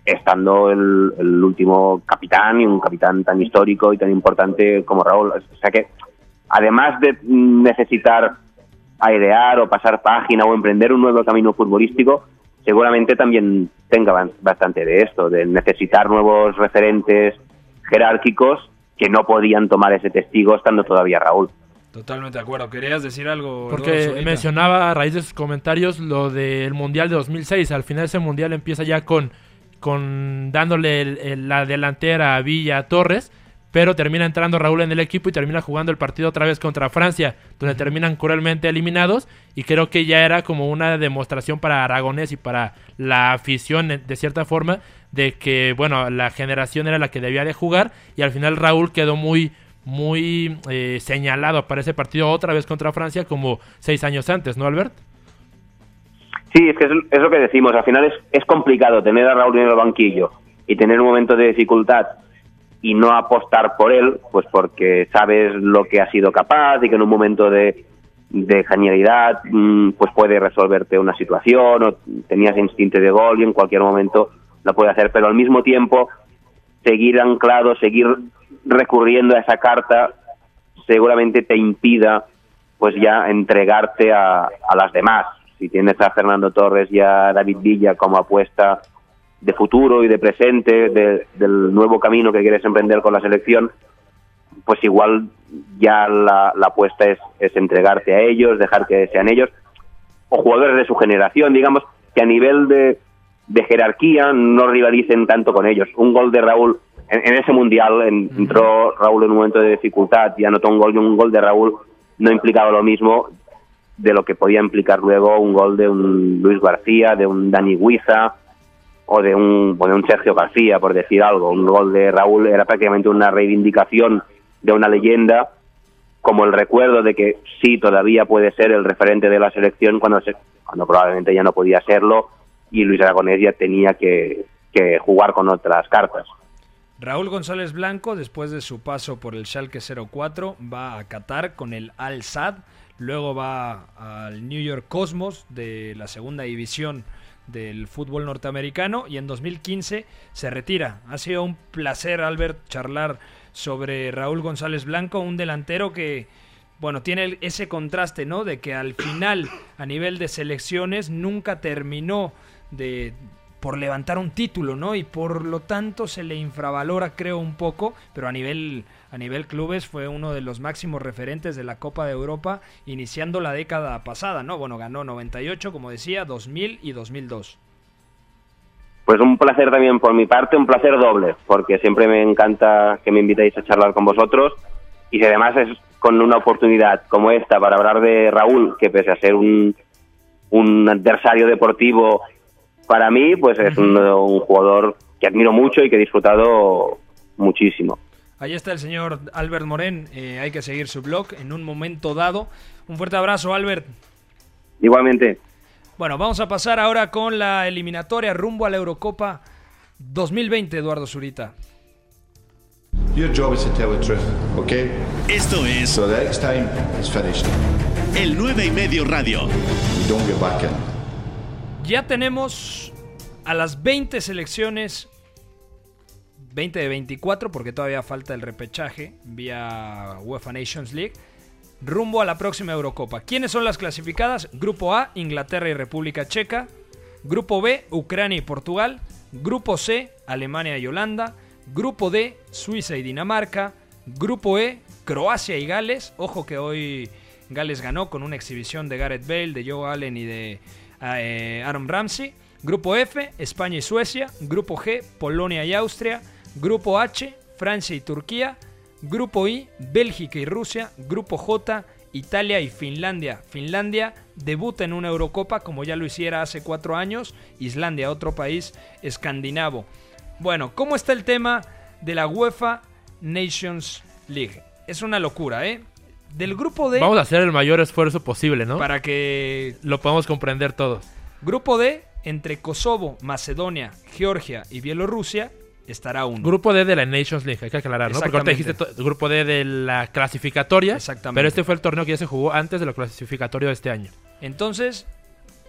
C: estando el, el, último capitán y un capitán tan histórico y tan importante como Raúl. O sea que, además de necesitar airear o pasar página o emprender un nuevo camino futbolístico, seguramente también tenga bastante de esto, de necesitar nuevos referentes, jerárquicos que no podían tomar ese testigo estando todavía Raúl.
A: Totalmente de acuerdo. ¿Querías decir algo?
B: Porque mencionaba a raíz de sus comentarios lo del Mundial de 2006. Al final ese Mundial empieza ya con, con dándole la delantera a Villa Torres pero termina entrando Raúl en el equipo y termina jugando el partido otra vez contra Francia, donde terminan cruelmente eliminados y creo que ya era como una demostración para Aragonés y para la afición de cierta forma de que bueno, la generación era la que debía de jugar y al final Raúl quedó muy muy eh, señalado para ese partido otra vez contra Francia como seis años antes, ¿no, Albert?
C: Sí, es que es, lo que decimos. Al final es, es complicado tener a Raúl en el banquillo y tener un momento de dificultad y no apostar por él, pues porque sabes lo que ha sido capaz y que en un momento de, de genialidad mm, pues puede resolverte una situación o tenías instinto de gol y en cualquier momento lo puede hacer, pero al mismo tiempo seguir anclado, seguir recurriendo a esa carta seguramente te impida pues ya entregarte a, a las demás. Si tienes a Fernando Torres y a David Villa como apuesta de futuro y de presente, del nuevo camino que quieres emprender con la selección, pues igual ya la, apuesta es, es entregarte a ellos, dejar que sean ellos, o jugadores de su generación, digamos, que a nivel de, de jerarquía no rivalicen tanto con ellos. Un gol de Raúl en, ese mundial entró Raúl en un momento de dificultad y anotó un gol y un gol de Raúl no implicaba lo mismo de lo que podía implicar luego un gol de un Luis García, de un Dani Guiza, o de un, o de un Sergio García, por decir algo. Un gol de Raúl era prácticamente una reivindicación de una leyenda, como el recuerdo de que sí, todavía puede ser el referente de la selección cuando, se, cuando probablemente ya no podía serlo y Luis Aragonés ya tenía que, que jugar con otras cartas.
A: Raúl González Blanco, después de su paso por el Schalke 04, va a Qatar con el Al Sadd, luego va al New York Cosmos de la segunda división del fútbol norteamericano y en 2015 se retira. Ha sido un placer, Albert, charlar sobre Raúl González Blanco, un delantero que, bueno, tiene ese contraste, ¿no? De que al final, a nivel de selecciones, nunca terminó de por levantar un título, ¿no? Y por lo tanto se le infravalora, creo, un poco, pero a nivel a nivel clubes fue uno de los máximos referentes de la Copa de Europa iniciando la década pasada, ¿no? Bueno, ganó 98, como decía, 2000 y 2002.
C: Pues un placer también por mi parte, un placer doble, porque siempre me encanta que me invitéis a charlar con vosotros y si además es con una oportunidad como esta para hablar de Raúl, que pese a ser un, un adversario deportivo para mí, pues es un, un jugador que admiro mucho y que he disfrutado muchísimo.
A: Ahí está el señor Albert Moren. Eh, hay que seguir su blog en un momento dado. Un fuerte abrazo, Albert.
C: Igualmente.
A: Bueno, vamos a pasar ahora con la eliminatoria rumbo a la Eurocopa 2020, Eduardo Zurita.
G: Your job is to tell the truth, okay?
F: Esto es
G: So the next time it's finished.
F: el 9 y medio radio.
G: You don't get back in.
A: Ya tenemos a las 20 selecciones, 20 de 24, porque todavía falta el repechaje vía UEFA Nations League, rumbo a la próxima Eurocopa. ¿Quiénes son las clasificadas? Grupo A, Inglaterra y República Checa. Grupo B, Ucrania y Portugal. Grupo C, Alemania y Holanda. Grupo D, Suiza y Dinamarca. Grupo E, Croacia y Gales. Ojo que hoy Gales ganó con una exhibición de Gareth Bale, de Joe Allen y de Aaron Ramsey. Grupo F, España y Suecia. Grupo G, Polonia y Austria. Grupo H, Francia y Turquía. Grupo I, Bélgica y Rusia. Grupo J, Italia y Finlandia. Finlandia debuta en una Eurocopa como ya lo hiciera hace cuatro años. Islandia, otro país escandinavo. Bueno, ¿cómo está el tema de la UEFA Nations League? Es una locura, ¿eh? Del grupo D,
B: Vamos a hacer el mayor esfuerzo posible, ¿no?
A: para que
B: Lo podamos comprender todos.
A: Grupo D, entre Kosovo, Macedonia, Georgia y Bielorrusia, estará uno.
B: Grupo D de la Nations League, hay que aclarar, ¿no? Porque ahorita dijiste grupo D de la clasificatoria.
A: Exactamente.
B: Pero este fue el torneo que ya se jugó antes de lo clasificatorio de este año.
A: Entonces,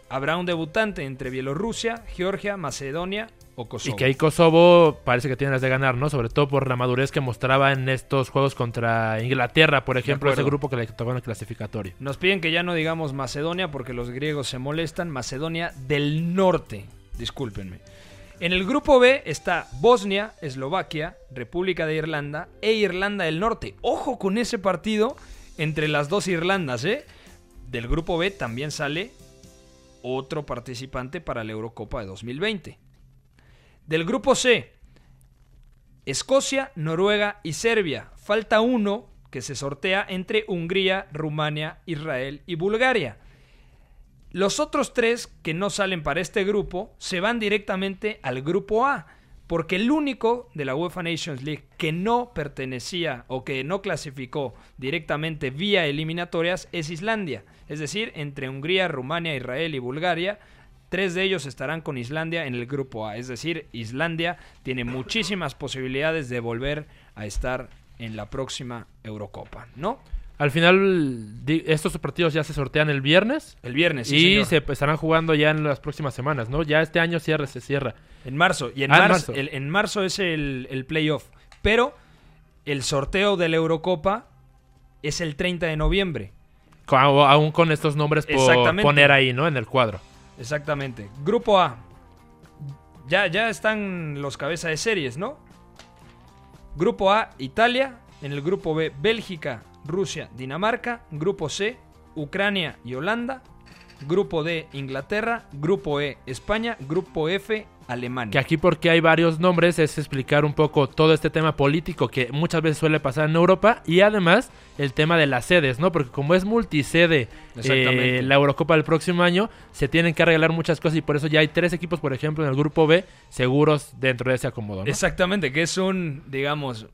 A: habrá un debutante entre Bielorrusia, Georgia, Macedonia o Kosovo.
B: Y que ahí Kosovo parece que tiene las de ganar, ¿no? Sobre todo por la madurez que mostraba en estos juegos contra Inglaterra, por ejemplo, ese grupo que le tocó en el clasificatorio.
A: Nos piden que ya no digamos Macedonia porque los griegos se molestan. Macedonia del Norte, discúlpenme. En el grupo B está Bosnia, Eslovaquia, República de Irlanda e Irlanda del Norte. Ojo con ese partido entre las dos Irlandas, ¿eh? Del grupo B también sale otro participante para la Eurocopa de 2020. Del grupo C, Escocia, Noruega y Serbia. Falta uno que se sortea entre Hungría, Rumania, Israel y Bulgaria. Los otros tres que no salen para este grupo se van directamente al grupo A, porque el único de la UEFA Nations League que no pertenecía o que no clasificó directamente vía eliminatorias es Islandia. Es decir, entre Hungría, Rumania, Israel y Bulgaria, tres de ellos estarán con Islandia en el grupo A. Es decir, Islandia tiene muchísimas posibilidades de volver a estar en la próxima Eurocopa, ¿no?
B: Al final, estos partidos ya se sortean el viernes.
A: El viernes, sí,
B: y
A: señor.
B: se estarán jugando ya en las próximas semanas, ¿no? Ya este año cierra, se cierra.
A: En marzo. Y en,
B: Ah,
A: marzo,
B: marzo.
A: el- en marzo es el, el playoff. Pero el sorteo de la Eurocopa es el 30 de noviembre.
B: Aún con estos nombres por poner ahí, ¿no? En el cuadro.
A: Exactamente. Grupo A. Ya, ya están los cabezas de series, ¿no? Grupo A, Italia. En el grupo B, Bélgica, Rusia, Dinamarca. Grupo C, Ucrania y Holanda. Grupo D, Inglaterra. Grupo E, España. Grupo F, Alemania.
B: Que aquí porque hay varios nombres es explicar un poco todo este tema político que muchas veces suele pasar en Europa y además el tema de las sedes, ¿no? Porque como es multisede eh, la Eurocopa del próximo año, se tienen que arreglar muchas cosas y por eso ya hay tres equipos, por ejemplo, en el grupo B seguros dentro de ese acomodo, ¿no?
A: Exactamente, que es un, digamos,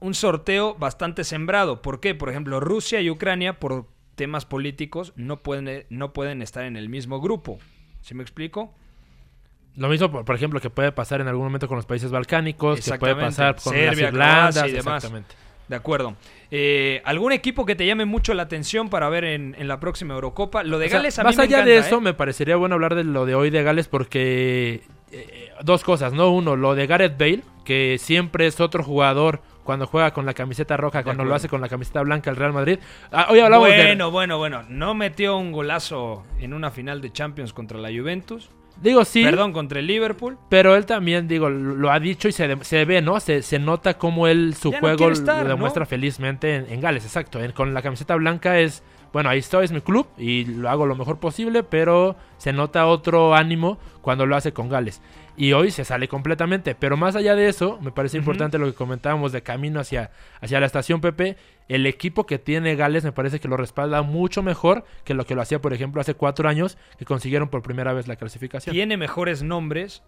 A: un sorteo bastante sembrado. ¿Por qué? Por ejemplo, Rusia y Ucrania, por temas políticos, no pueden, no pueden estar en el mismo grupo. ¿Sí me explico?
B: Lo mismo, por, por ejemplo, que puede pasar en algún momento con los países balcánicos, que puede pasar con
A: Serbia,
B: las Irlandas,
A: y demás.
B: exactamente.
A: De acuerdo. Eh, ¿Algún equipo que te llame mucho la atención para ver en, en la próxima Eurocopa? Lo de
B: O sea,
A: Gales a
B: más
A: mí me
B: allá
A: encanta,
B: de eso,
A: ¿eh?
B: me parecería bueno hablar de lo de hoy de Gales porque eh, dos cosas, ¿no? Uno, lo de Gareth Bale, que siempre es otro jugador cuando juega con la camiseta roja, cuando lo hace con la camiseta blanca el Real Madrid. Ah, hoy hablamos de...
A: bueno, bueno, bueno. No metió un golazo en una final de Champions contra la Juventus.
B: Digo, sí,
A: Perdón, contra el Liverpool.
B: pero él también, digo, lo ha dicho y se, se ve, ¿no? Se, se nota cómo él, su
A: Ya
B: juego
A: estar,
B: lo
A: ¿no?
B: demuestra felizmente en, en Gales, exacto. En- con la camiseta blanca es, bueno, ahí estoy, es mi club y lo hago lo mejor posible, pero se nota otro ánimo cuando lo hace con Gales. Y hoy se sale completamente. Pero más allá de eso, me parece importante lo que comentábamos de camino hacia, hacia la estación Pepe. El equipo que tiene Gales me parece que lo respalda mucho mejor que lo que lo hacía, por ejemplo, hace cuatro años, que consiguieron por primera vez la clasificación.
A: Tiene mejores nombres,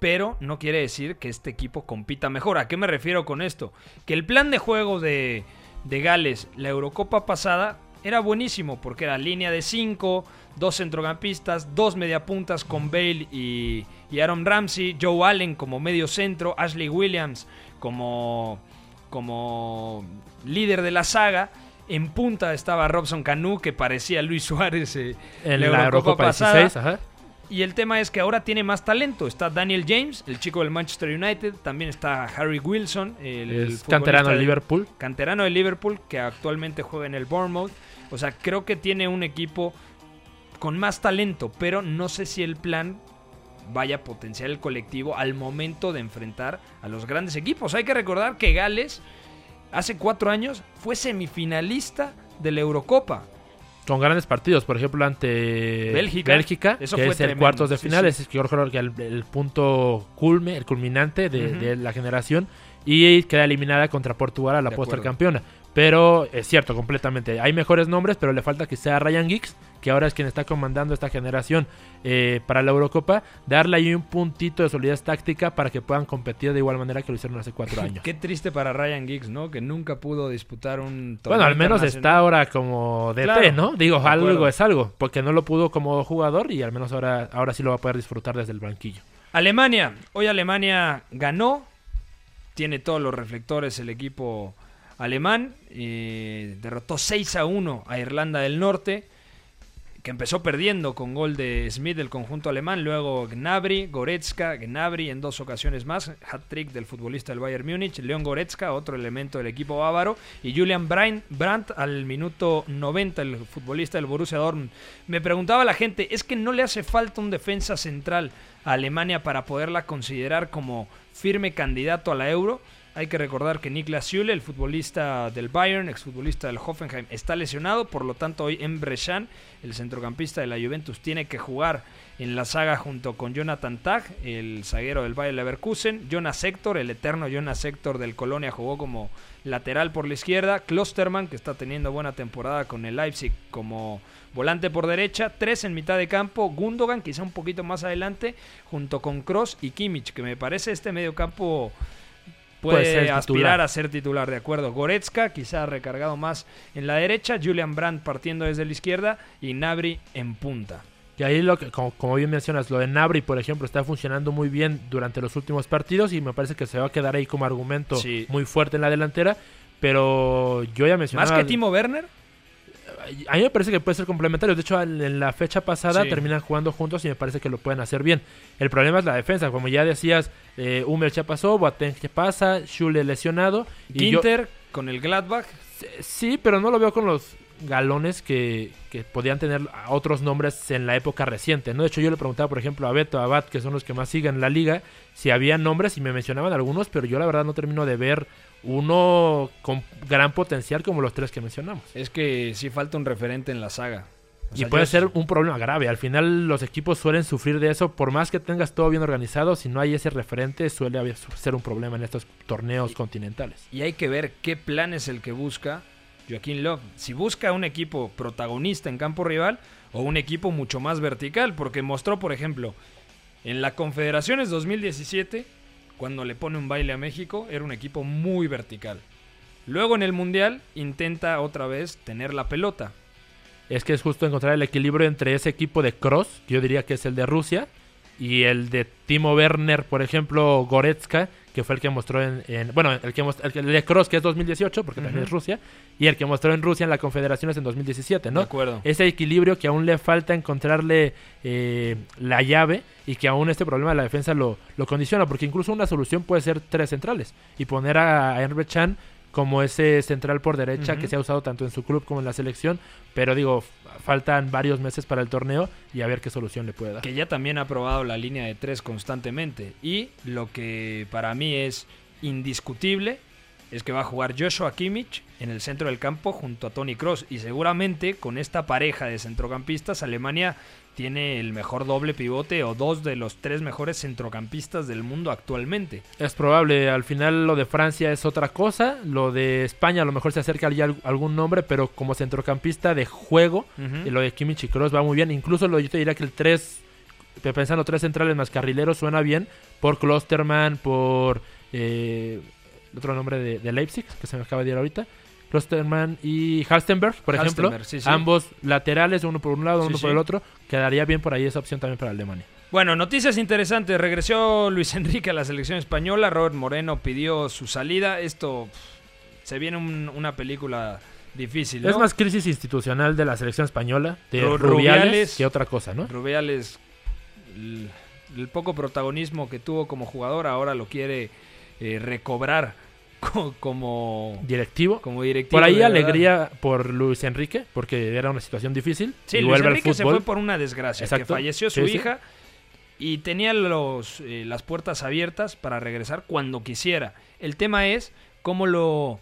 A: pero no quiere decir que este equipo compita mejor. ¿A qué me refiero con esto? Que el plan de juego de, de Gales, la Eurocopa pasada, era buenísimo porque era línea de 5, dos centrocampistas, dos mediapuntas con Bale y, y Aaron Ramsey, Joe Allen como medio centro, Ashley Williams como, como líder de la saga. En punta estaba Robson Canu, que parecía Luis Suárez eh,
B: En la Eurocopa 16, ajá.
A: y el tema es que ahora tiene más talento. Está Daniel James, el chico del Manchester United. También está Harry Wilson, el
B: canterano de Liverpool.
A: Canterano de Liverpool, que actualmente juega en el Bournemouth. O sea, creo que tiene un equipo con más talento, pero no sé si el plan vaya a potenciar el colectivo al momento de enfrentar a los grandes equipos. Hay que recordar que Gales hace cuatro años fue semifinalista de la Eurocopa.
B: con grandes partidos, por ejemplo, ante
A: Bélgica. Eso
B: que
A: fue
B: es el cuartos de
A: sí,
B: finales,
A: sí.
B: es que yo creo que el, el punto culme, el culminante de, la generación y queda eliminada contra Portugal a la
A: acuerdo.
B: campeona. Pero es cierto, completamente. Hay mejores nombres, pero le falta que sea Ryan Giggs, que ahora es quien está comandando esta generación eh, para la Eurocopa, darle ahí un puntito de solidez táctica para que puedan competir de igual manera que lo hicieron hace cuatro años.
A: Qué triste para Ryan Giggs, ¿no? Que nunca pudo disputar un
B: Bueno, al menos está ahora como DT,
A: Claro,
B: ¿no? Digo, algo
A: acuerdo.
B: es algo, porque no lo pudo como jugador y al menos ahora, ahora sí lo va a poder disfrutar desde el banquillo.
A: Alemania. Hoy Alemania ganó. Tiene todos los reflectores el equipo alemán. eh, derrotó 6 a 1 a Irlanda del Norte. Que empezó perdiendo con gol de Smith del conjunto alemán. Luego Gnabry, Goretzka, Gnabry en dos ocasiones más. Hat-trick del futbolista del Bayern Múnich. León Goretzka, otro elemento del equipo bávaro. Y Julian Brandt al minuto 90, el futbolista del Borussia Dortmund. Me preguntaba la gente, ¿es que no le hace falta un defensa central a Alemania para poderla considerar como firme candidato a la Euro? Hay que recordar que Niklas Süle, el futbolista del Bayern, exfutbolista del Hoffenheim, está lesionado, por lo tanto hoy Emre Can, el centrocampista de la Juventus, tiene que jugar en la saga junto con Jonathan Tag, el zaguero del Bayer Leverkusen, Jonas Hector, el eterno Jonas Hector del Colonia, jugó como lateral por la izquierda, Klosterman, que está teniendo buena temporada con el Leipzig como volante por derecha, tres en mitad de campo, Gundogan, quizá un poquito más adelante, junto con Cross y Kimmich, que me parece este medio campo
B: Puede
A: puede,
B: ser titular.
A: aspirar a ser titular, de acuerdo. Goretzka, quizá recargado más en la derecha, Julian Brandt partiendo desde la izquierda y Nabri en punta.
B: Y ahí, lo que, como, como bien mencionas, lo de Nabri, por ejemplo, está funcionando muy bien durante los últimos partidos y me parece que se va a quedar ahí como argumento
A: Sí.
B: muy fuerte en la delantera. Pero yo ya mencionaba...
A: Más que Timo Werner,
B: A mí me parece que puede ser complementario. De hecho, en la fecha pasada
A: Sí.
B: terminan jugando juntos y me parece que lo pueden hacer bien. El problema es la defensa. Como ya decías, eh, Hummel ya pasó, Boateng ya pasa, Schule lesionado. Y yo-
A: Ginter con el Gladbach.
B: sí, pero no lo veo con los galones que, que podían tener otros nombres en la época reciente. ¿no? De hecho, yo le preguntaba, por ejemplo, a Beto, a Bat, que son los que más siguen la liga, si había nombres y me mencionaban algunos, pero yo la verdad no termino de ver uno con gran potencial como los tres que mencionamos.
A: Es que sí falta un referente en la saga. O
B: y puede ser un problema grave. Al final los equipos suelen sufrir de eso. Por más que tengas todo bien organizado, si no hay ese referente, suele ser un problema en estos torneos continentales.
A: Y hay que ver qué plan es el que busca Joaquín Love. Si busca un equipo protagonista en campo rival o un equipo mucho más vertical. Porque mostró, por ejemplo, en la Confederaciones 2017, cuando le pone un baile a México, era un equipo muy vertical. Luego en el Mundial intenta otra vez tener la pelota.
B: Es que es justo encontrar el equilibrio entre ese equipo de cross, que yo diría que es el de Rusia, y el de Timo Werner, por ejemplo, Goretzka, que fue el que mostró en, en- bueno, el que most- el, de Cross que es 2018, porque también
A: Ujú.
B: es Rusia, y el que mostró en Rusia en la Confederaciones en 2017, ¿no?
A: De acuerdo.
B: Ese equilibrio que aún le falta encontrarle eh, la llave y que aún este problema de la defensa lo, lo condiciona, porque incluso una solución puede ser tres centrales y poner a, a Can como ese central por derecha que se ha usado tanto en su club como en la selección, pero digo, faltan varios meses para el torneo y a ver qué solución le puede dar.
A: que ya también ha probado la línea de tres constantemente. Y lo que para mí es indiscutible es que va a jugar Joshua Kimmich en el centro del campo junto a Tony Cross. Y seguramente con esta pareja de centrocampistas, Alemania tiene el mejor doble pivote o dos de los tres mejores centrocampistas del mundo actualmente.
B: Es probable, al final lo de Francia es otra cosa, lo de España a lo mejor se acerca ya al- algún nombre, pero como centrocampista de juego, y lo de Kimmich y Kroos va muy bien, incluso lo, yo te diría que el 3, pensando tres centrales más carrileros suena bien, por Klosterman, por eh, otro nombre de, de Leipzig, que se me acaba de ir ahorita, Klosterman y Halstenberg, por ejemplo,
A: Halstenberg, sí, sí.
B: ambos laterales, uno por un lado,
A: Sí,
B: uno por el otro, quedaría bien por ahí esa opción también para Alemania.
A: Bueno, noticias interesantes. Regresó Luis Enrique a la selección española. Robert Moreno pidió su salida. Esto pff, se viene un- una película difícil. ¿no?
B: Es más crisis institucional de la selección española, de
A: Ru-
B: Rubiales,
A: Rubiales.
B: que otra cosa, ¿no?
A: Rubiales, el, el poco protagonismo que tuvo como jugador, ahora lo quiere eh, recobrar co- como,
B: Directivo.
A: como directivo.
B: Por ahí alegría por Luis Enrique, porque era una situación difícil.
A: Sí,
B: y
A: Luis Enrique se fue por una desgracia. Que falleció su
B: Sí, sí.
A: hija y tenía los, eh, las puertas abiertas para regresar cuando quisiera. El tema es cómo lo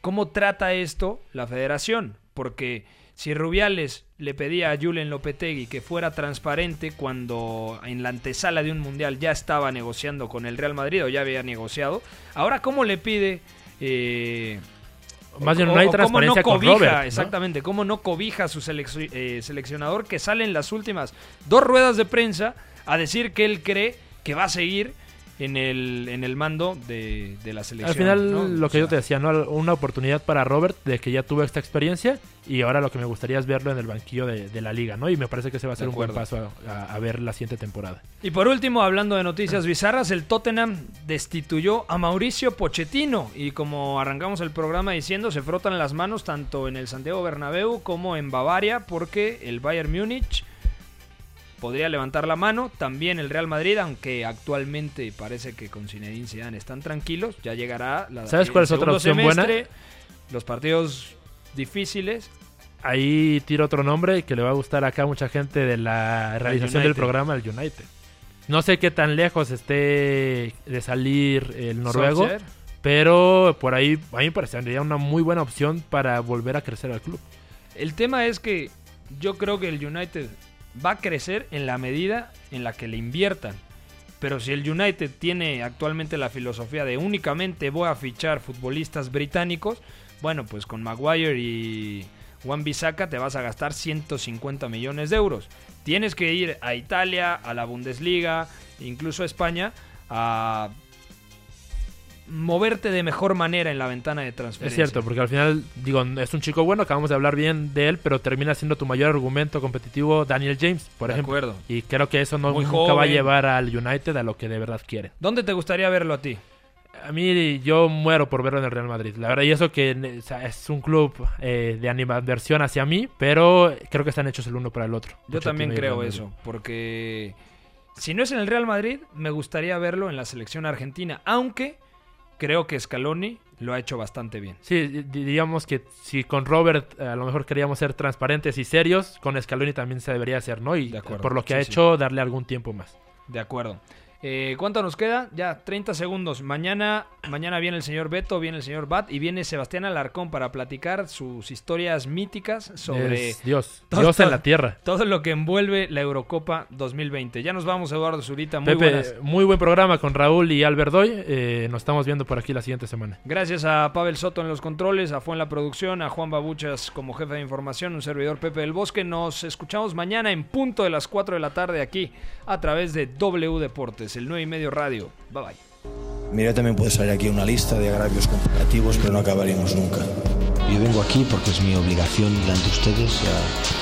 A: cómo trata esto la federación. Porque si Rubiales le pedía a Julen Lopetegui que fuera transparente cuando en la antesala de un mundial ya estaba negociando con el Real Madrid o ya había negociado, ahora cómo le pide... eh,
B: Más bien
A: o-
B: no hay
A: o cómo no
B: con
A: cobija,
B: Robert. ¿no?
A: Exactamente, cómo no cobija a su selec- eh, seleccionador que sale en las últimas dos ruedas de prensa a decir que él cree que va a seguir en el, en el mando de, de la selección.
B: Al final,
A: ¿no?
B: lo
A: O
B: que yo te decía, ¿no? Una oportunidad para Robert de que ya tuvo esta experiencia y ahora lo que me gustaría es verlo en el banquillo de, de la liga, ¿no? Y me parece que ese va a ser un buen paso a, a- a ver la siguiente temporada.
A: Y por último, hablando de noticias bizarras, el Tottenham destituyó a Mauricio Pochettino. Y como arrancamos el programa diciendo, se frotan las manos tanto en el Santiago Bernabéu como en Bavaria, porque el Bayern Múnich podría levantar la mano. También el Real Madrid, aunque actualmente parece que con Zinedine Zidane están tranquilos, ya llegará la
B: ¿Sabes cuál es otra opción buena?
A: Los partidos difíciles.
B: Ahí tiro otro nombre que le va a gustar acá a mucha gente de la realización del programa, el United. No sé qué tan lejos esté de salir el noruego,
A: Solskjaer.
B: pero por ahí a mí me parecería una muy buena opción para volver a crecer al club.
A: El tema es que yo creo que el United va a crecer en la medida en la que le inviertan. Pero si el United tiene actualmente la filosofía de únicamente voy a fichar futbolistas británicos, bueno, pues con Maguire y Juan Bisaca te vas a gastar 150 millones de euros. Tienes que ir a Italia, a la Bundesliga, incluso a España, a moverte de mejor manera en la ventana de
B: Es
A: transferencia.
B: cierto, porque al final, digo, es un chico bueno, acabamos de hablar bien de él, pero termina siendo tu mayor argumento competitivo Daniel James, por
A: De
B: ejemplo.
A: acuerdo.
B: Y creo que eso no
A: Muy
B: nunca va a llevar al United a lo que de verdad quiere.
A: ¿Dónde te gustaría verlo a ti?
B: A mí yo muero por verlo en el Real Madrid. La verdad, y eso que ne- o sea, es un club eh, de animadversión hacia mí, pero creo que están hechos el uno para el otro.
A: Yo
B: Pochettino
A: también creo eso, porque si no es en el Real Madrid, me gustaría verlo en la selección argentina, aunque creo que Scaloni lo ha hecho bastante bien.
B: Sí, di- diríamos que si con Robert eh, a lo mejor queríamos ser transparentes y serios, con Scaloni también se debería hacer, ¿no? Y
A: De acuerdo,
B: por lo que
A: sí,
B: ha
A: sí.
B: hecho, darle algún tiempo más.
A: De acuerdo. Eh, ¿Cuánto nos queda? Ya, 30 segundos. Mañana, mañana viene el señor Beto, viene el señor Bat y viene Sebastián Alarcón para platicar sus historias míticas sobre
B: Es Dios,
A: todo-
B: Dios en la tierra.
A: todo lo que envuelve la Eurocopa 2020. Ya nos vamos, Eduardo Zurita. Muy
B: Pepe,
A: buenas.
B: muy buen programa con Raúl y Albert Doy. Eh, nos estamos viendo por aquí la siguiente semana.
A: Gracias a Pavel Soto en los controles, a Juan la producción, a Juan Babuchas como jefe de información, un servidor Pepe del Bosque. Nos escuchamos mañana en punto de las 4 de la tarde aquí a través de W Deportes, el 9 y medio radio. Bye bye.
H: Mira, también puede salir aquí una lista de agravios comparativos, pero no acabaremos nunca.
I: Yo vengo aquí porque es mi obligación delante de ustedes a